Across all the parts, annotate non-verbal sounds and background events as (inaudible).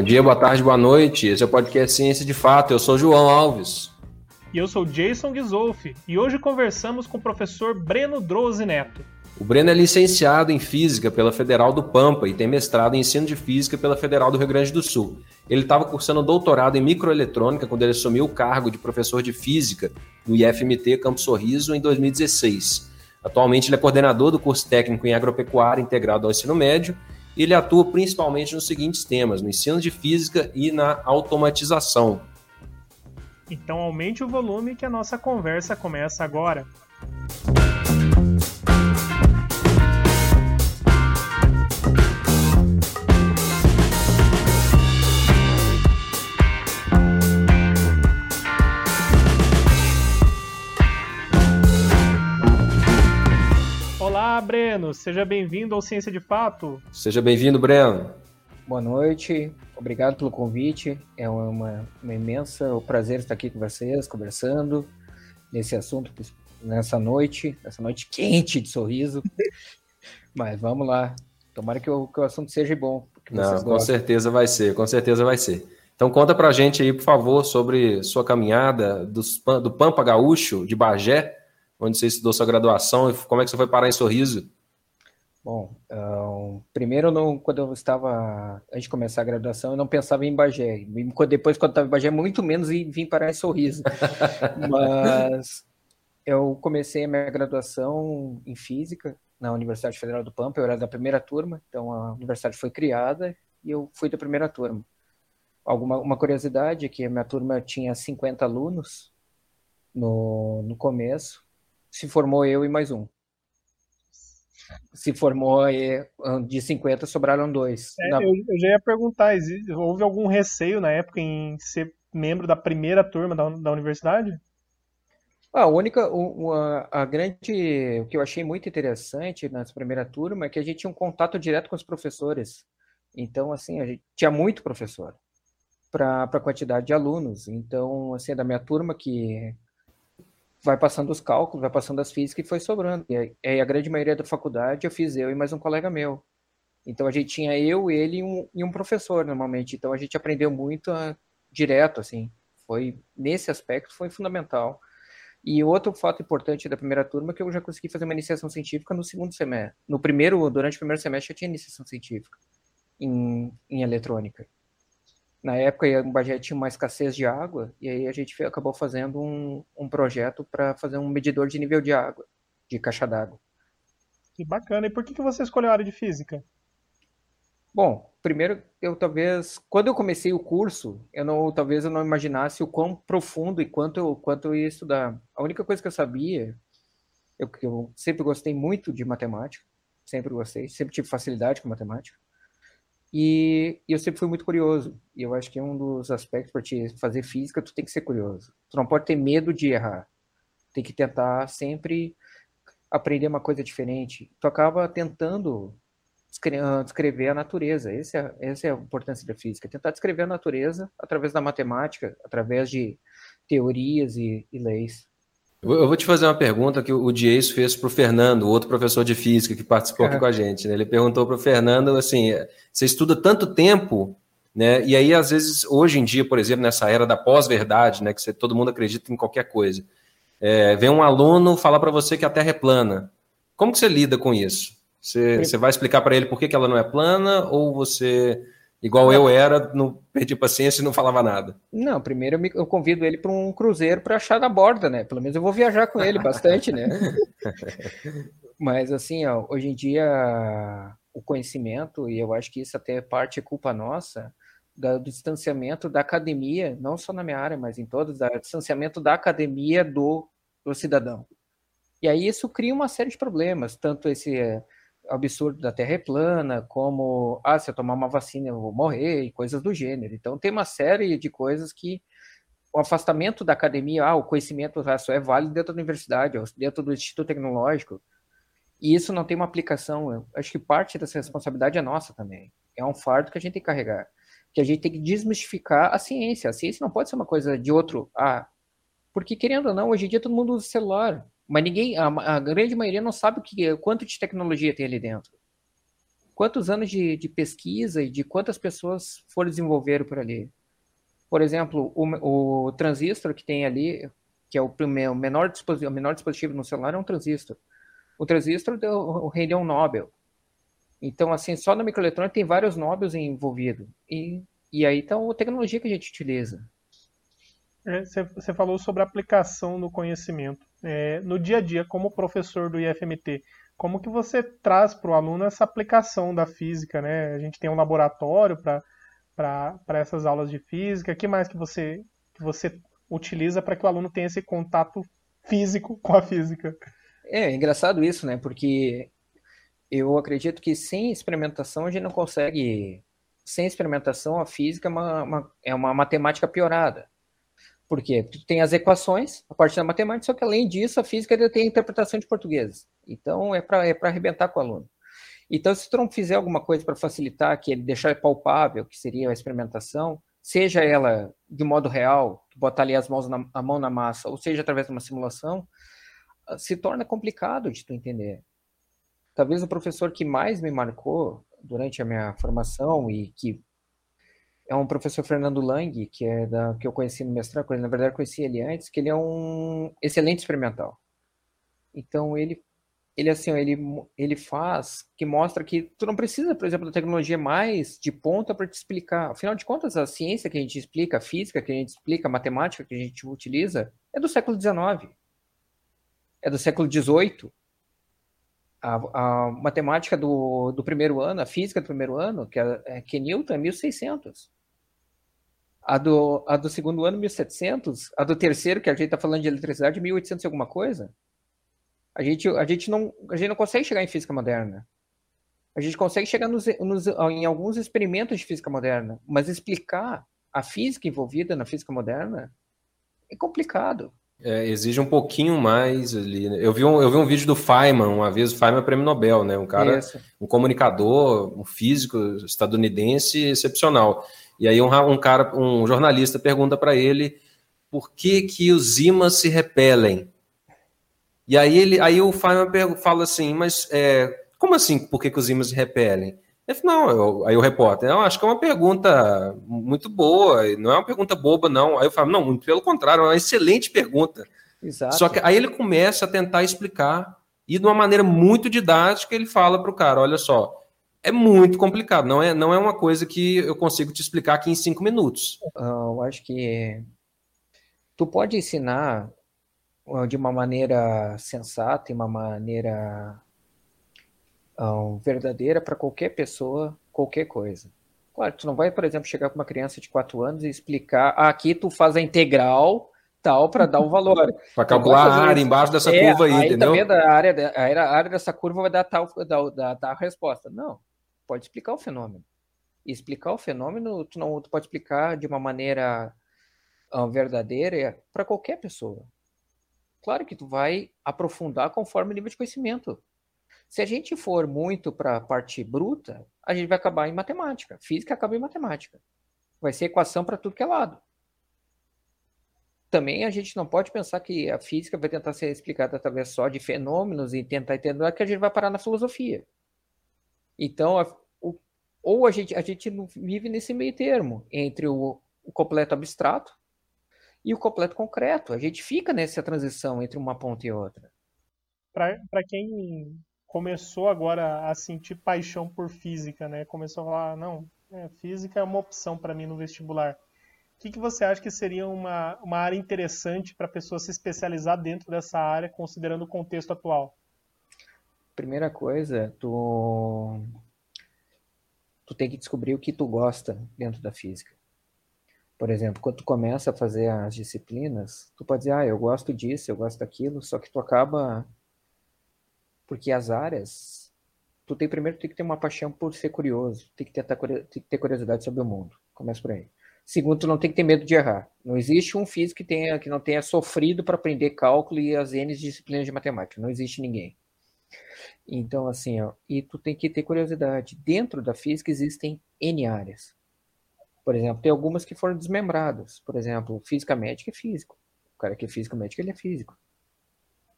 Bom dia, boa tarde, boa noite. Esse é o podcast Ciência de Fato. Eu sou João Alves. E eu sou Jason Gisolfi. E hoje conversamos com o professor Breno Drose Neto. O Breno é licenciado em Física pela Federal do Pampa e tem mestrado em Ensino de Física pela Federal do Rio Grande do Sul. Ele estava cursando doutorado em Microeletrônica quando ele assumiu o cargo de professor de Física no IFMT Campo Sorriso em 2016. Atualmente ele é coordenador do curso técnico em Agropecuária integrado ao ensino médio ele atua principalmente nos seguintes temas, no ensino de Física e na automatização. Então aumente o volume que a nossa conversa começa agora. Breno, seja bem-vindo ao Ciência de Fato. Seja bem-vindo, Breno. Boa noite, obrigado pelo convite. É uma, uma imensa um prazer estar aqui com vocês, conversando nesse assunto, nessa noite, nessa noite quente de sorriso. (laughs) Mas vamos lá, tomara que o, que o assunto seja bom. Não, com certeza vai ser, com certeza vai ser. Então conta pra gente aí, por favor, sobre sua caminhada dos, do Pampa Gaúcho, de Bagé, onde você estudou sua graduação e como é que você foi parar em Sorriso? Bom, um, primeiro, não, quando eu estava, antes de começar a graduação, eu não pensava em Bagé. Depois, quando estava em Bagé, muito menos em vir parar em Sorriso. Mas eu comecei a minha graduação em Física na Universidade Federal do Pampa, eu era da primeira turma, então a universidade foi criada e eu fui da primeira turma. Alguma uma curiosidade é que a minha turma tinha 50 alunos no, no começo, se formou eu e mais um se formou de 50, sobraram dois. É, na... eu, eu, já ia perguntar, houve algum receio na época em ser membro da primeira turma da, da universidade? Ah, a única, a, a grande, o que eu achei muito interessante nessa primeira turma é que a gente tinha um contato direto com os professores. Então, assim, a gente tinha muito professor para a quantidade de alunos. Então, assim, da minha turma que vai passando os cálculos, vai passando as físicas e foi sobrando. E aí, a grande maioria da faculdade eu fiz eu e mais um colega meu. Então a gente tinha eu, ele e um, e um professor normalmente. Então a gente aprendeu muito a, direto, assim. Foi nesse aspecto foi fundamental. E outro fato importante da primeira turma é que eu já consegui fazer uma iniciação científica no segundo semestre. No primeiro, durante o primeiro semestre, eu tinha iniciação científica em, em eletrônica na época o Bagé tinha uma escassez de água e aí a gente acabou fazendo um, um projeto para fazer um medidor de nível de água, de caixa d'água. Que bacana. E por que, que você escolheu a área de física? Bom, primeiro eu talvez quando eu comecei o curso, eu não talvez eu não imaginasse o quão profundo e quanto quanto eu ia estudar. A única coisa que eu sabia, eu, eu sempre gostei muito de matemática, sempre gostei, sempre tive facilidade com matemática. E, eu sempre fui muito curioso. E eu acho que é um dos aspectos para te fazer física, tu tem que ser curioso. Tu não pode ter medo de errar. Tem que tentar sempre aprender uma coisa diferente. Tu acaba tentando ah, descrever a natureza. Essa é, essa é a importância da física. Tentar descrever a natureza através da matemática, através de teorias e, e leis. Eu vou te fazer uma pergunta que o Dias fez para o Fernando, outro professor de física que participou aqui com a gente. Né? Ele perguntou para o Fernando assim: você estuda tanto tempo, né? E aí, às vezes, hoje em dia, por exemplo, nessa era da pós-verdade, né? Que você, todo mundo acredita em qualquer coisa. É, vem um aluno falar para você que a Terra é plana. Como que você lida com isso? Você, você vai explicar para ele por que, que ela não é plana ou você Igual eu era, não perdi paciência e não falava nada. Não, primeiro eu, me, eu convido ele para um cruzeiro para achar da borda, né? Pelo menos eu vou viajar com ele bastante, né? (laughs) Mas assim, ó, hoje em dia o conhecimento, e eu acho que isso até parte é culpa nossa, do distanciamento da academia, não só na minha área, mas em todas, do distanciamento da academia do, do cidadão. E aí isso cria uma série de problemas, tanto esse absurdo da Terra é plana, como, ah, se eu tomar uma vacina eu vou morrer, e coisas do gênero. Então, tem uma série de coisas que o afastamento da academia, ah, o conhecimento só é válido dentro da universidade, dentro do Instituto Tecnológico, e isso não tem uma aplicação. Eu acho que parte dessa responsabilidade é nossa também. É um fardo que a gente tem que carregar. Que a gente tem que desmistificar a ciência. A ciência não pode ser uma coisa de outro. Ah, porque querendo ou não, hoje em dia todo mundo usa celular. Mas ninguém, a, a grande maioria não sabe o que, quanto de tecnologia tem ali dentro. quantos anos de, de pesquisa e de quantas pessoas foram desenvolver por ali. Por exemplo, o, o transistor que tem ali, que é o, o menor, dispositivo, o menor dispositivo no celular, é um transistor. O transistor deu, rendeu um Nobel. Então, assim, só na microeletrônica tem vários Nobels envolvidos. E, e aí está a tecnologia que a gente utiliza. Você é, falou sobre aplicação no conhecimento. É, no dia a dia, como professor do IFMT, como que você traz para o aluno essa aplicação da física, né? A gente tem um laboratório para essas aulas de física. O que mais que você, que você utiliza para que o aluno tenha esse contato físico com a física? É, é engraçado isso, né? Porque eu acredito que sem experimentação a gente não consegue. Sem experimentação, a física é uma, uma é uma matemática piorada. Por quê? Porque tu tem as equações a partir da matemática, só que além disso, a física ainda tem a interpretação de português. Então, é para é arrebentar com o aluno. Então, se tu não fizer alguma coisa para facilitar, que ele deixar palpável, que seria a experimentação, seja ela de modo real, botar ali as mãos na, a mão na massa, ou seja através de uma simulação, ah, se torna complicado de tu entender. Talvez o professor que mais me marcou durante a minha formação e que é um professor Fernando Lang, que é da que eu conheci no mestrado, na verdade conheci ele antes, que ele é um excelente experimental. Então ele ele assim, ele ele faz que mostra que tu não precisa, por exemplo, da tecnologia mais de ponta para te explicar. Afinal de contas, a ciência que a gente explica, a física que a gente explica, a matemática que a gente utiliza é do século XIX. É do século XVIII. A, a matemática do, do primeiro ano, a física do primeiro ano, que é, que é Newton, é 1600 a do, a do segundo ano, 1700, a do terceiro, que a gente está falando de eletricidade, 1800 e alguma coisa. A gente, a, gente não, a gente não consegue chegar em física moderna. A gente consegue chegar nos, nos, em alguns experimentos de física moderna, mas explicar a física envolvida na física moderna é complicado. É, exige um pouquinho mais ali. Né? Eu vi, um, eu vi um vídeo do Feynman, uma vez, o Feynman é prêmio Nobel, né? Um cara, Isso. um comunicador, um físico estadunidense excepcional. E aí um, um cara, um jornalista pergunta para ele por que que os ímãs se repelem. E aí ele, aí o Feynman fala assim, mas é, como assim? Por que, que os ímãs se repelem? Ele não, eu, aí o repórter, eu acho que é uma pergunta muito boa, não é uma pergunta boba, não. Aí eu falo, não, muito pelo contrário, é uma excelente pergunta. Exato. Só que aí ele começa a tentar explicar, e de uma maneira muito didática, ele fala para o cara: olha só, é muito complicado. Não é, não é uma coisa que eu consigo te explicar aqui em cinco minutos. Eu acho que tu pode ensinar de uma maneira sensata e uma maneira um, verdadeira para qualquer pessoa, qualquer coisa. Claro, tu não vai, por exemplo, chegar com uma criança de quatro anos e explicar ah, aqui tu faz a integral tal para dar o valor. (laughs) para calcular a área embaixo dessa é, curva aí, aí entendeu? Também a área, a área dessa curva vai dar tal dar, dar, dar a resposta. Não pode explicar o fenômeno. E explicar o fenômeno, tu não tu pode explicar de uma maneira uh, verdadeira para qualquer pessoa. Claro que tu vai aprofundar conforme o nível de conhecimento. Se a gente for muito para a parte bruta, a gente vai acabar em matemática. Física acaba em matemática. Vai ser equação para tudo que é lado. Também a gente não pode pensar que a física vai tentar ser explicada através só de fenômenos e tentar entender que a gente vai parar na filosofia. Então, a, o, ou a gente, a gente vive nesse meio termo entre o, o completo abstrato e o completo concreto. A gente fica nessa transição entre uma ponta e outra. Para quem começou agora a sentir paixão por física, né? Começou a falar, não, é, física é uma opção para mim no vestibular. O que, que você acha que seria uma, uma área interessante para a pessoa se especializar dentro dessa área, considerando o contexto atual? Primeira coisa, tu tu tem que descobrir o que tu gosta dentro da física. Por exemplo, quando tu começa a fazer as disciplinas, tu pode dizer, ah, eu gosto disso, eu gosto daquilo, só que tu acaba porque as áreas, tu tem primeiro tem que ter uma paixão por ser curioso, tem que ter, tem que ter curiosidade sobre o mundo. Começa por aí. Segundo, tu não tem que ter medo de errar. Não existe um físico que tenha que não tenha sofrido para aprender cálculo e as N disciplinas de matemática. Não existe ninguém. Então, assim, ó, e tu tem que ter curiosidade. Dentro da física existem N áreas. Por exemplo, tem algumas que foram desmembradas. Por exemplo, física médica é físico. O cara que é físico médico, ele é físico.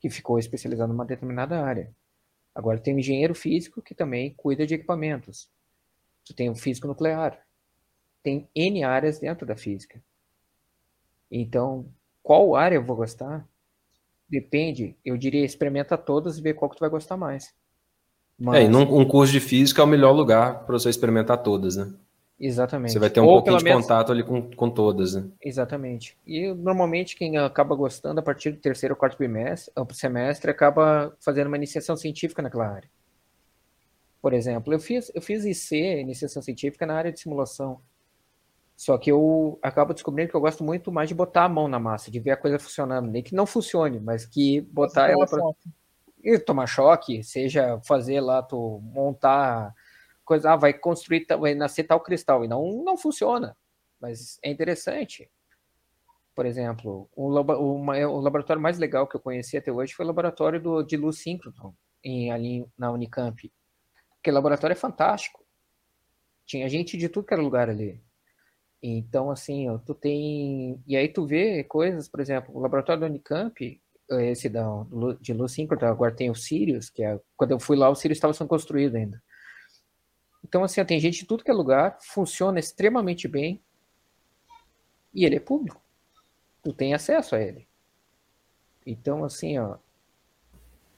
Que ficou especializado numa determinada área. Agora tem o engenheiro físico que também cuida de equipamentos. Tu tem o físico nuclear. Tem N áreas dentro da física. Então, qual área eu vou gostar? Depende, eu diria, experimenta todas e vê qual que tu vai gostar mais. Mas... É, e num um curso de física é o melhor lugar para você experimentar todas, né? Exatamente. Você vai ter um Ou pouquinho de menos... contato ali com, com todas, né? Exatamente. E normalmente quem acaba gostando a partir do terceiro ou quarto semestre, semestre acaba fazendo uma iniciação científica naquela área. Por exemplo, eu fiz, eu fiz IC, iniciação científica, na área de simulação. Só que eu acabo descobrindo que eu gosto muito mais de botar a mão na massa, de ver a coisa funcionando. Nem que não funcione, mas que botar ela para. E tomar choque, seja fazer lá, tu montar coisa, ah, vai construir, vai nascer tal cristal, e não, não funciona. Mas é interessante. Por exemplo, o, o laboratório mais legal que eu conheci até hoje foi o laboratório do, de luz síncrono, em, ali na Unicamp. Aquele laboratório é fantástico. Tinha gente de tudo que era lugar ali. Então, assim, ó, tu tem. E aí tu vê coisas, por exemplo, o laboratório da Unicamp, esse da, de luz síncrona, agora tem o Sirius, que é. Quando eu fui lá, o Sirius estava sendo construído ainda. Então, assim, ó, tem gente de tudo que é lugar, funciona extremamente bem, e ele é público. Tu tem acesso a ele. Então, assim, ó.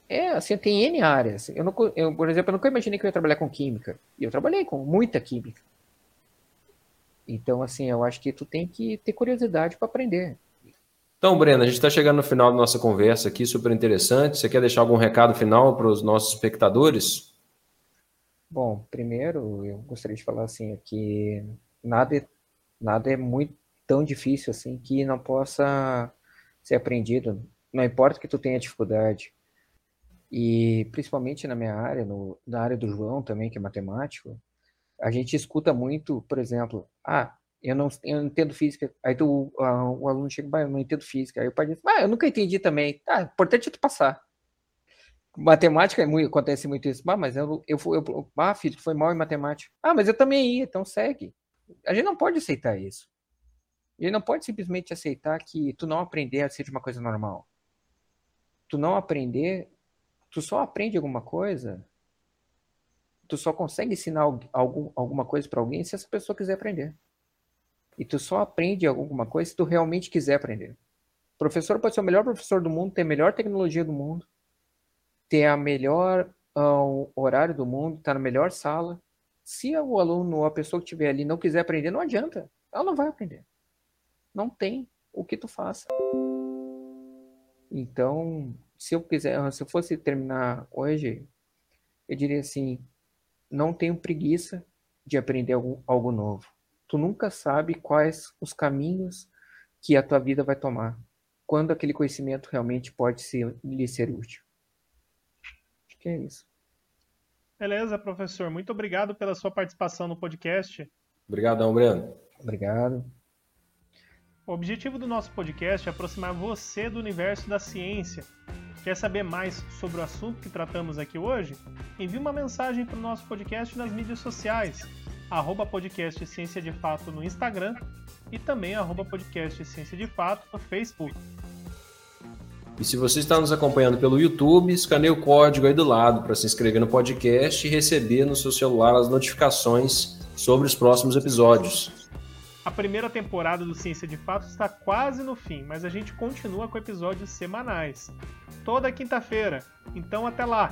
É, assim, tem N áreas. Eu, não, eu, por exemplo, eu nunca imaginei que eu ia trabalhar com química. E eu trabalhei com muita química. Então, assim, eu acho que tu tem que ter curiosidade para aprender. Então, Breno, a gente está chegando no final da nossa conversa aqui, super interessante. Você quer deixar algum recado final para os nossos espectadores? Bom, primeiro, eu gostaria de falar assim que nada, é, nada é muito tão difícil assim que não possa ser aprendido. Não importa que tu tenha dificuldade. E principalmente na minha área, no, na área do João também, que é matemático, a gente escuta muito, por exemplo, ah, eu não, eu não entendo física. Aí tu, o aluno chega, ah, eu não entendo física. Aí o pai diz, ah, eu nunca entendi também. Tá, importante é tu passar. Matemática é muito, acontece muito isso. Ah, mas eu, eu, eu, eu ah, filho, foi mal em matemática. Ah, mas eu também ia, então segue. A gente não pode aceitar isso. A gente não pode simplesmente aceitar que tu não aprender ser uma coisa normal. Tu não aprender, tu só aprende alguma coisa tu só consegue ensinar algum, alguma coisa para alguém se essa pessoa quiser aprender. E tu só aprende alguma coisa se tu realmente quiser aprender. O professor pode ser o melhor professor do mundo, ter a melhor tecnologia do mundo, ter a melhor uh, horário do mundo, estar tá na melhor sala. Se o aluno ou a pessoa que estiver ali não quiser aprender, não adianta. Ela não vai aprender. Não tem o que tu faça. Então, se eu quiser, se eu fosse terminar hoje, eu diria assim: não tenho preguiça de aprender algo, algo novo. Tu nunca sabe quais os caminhos que a tua vida vai tomar, quando aquele conhecimento realmente pode ser, lhe ser útil. Acho que é isso. Beleza, professor. Muito obrigado pela sua participação no podcast. Obrigadão, Breno. Obrigado. O objetivo do nosso podcast é aproximar você do universo da ciência Quer saber mais sobre o assunto que tratamos aqui hoje? Envie uma mensagem para o nosso podcast nas mídias sociais, arroba podcast Ciência de Fato no Instagram e também arroba podcast Ciência de Fato no Facebook. E se você está nos acompanhando pelo YouTube, escaneie o código aí do lado para se inscrever no podcast e receber no seu celular as notificações sobre os próximos episódios. A primeira temporada do Ciência de Fato está quase no fim, mas a gente continua com episódios semanais toda quinta-feira. Então até lá!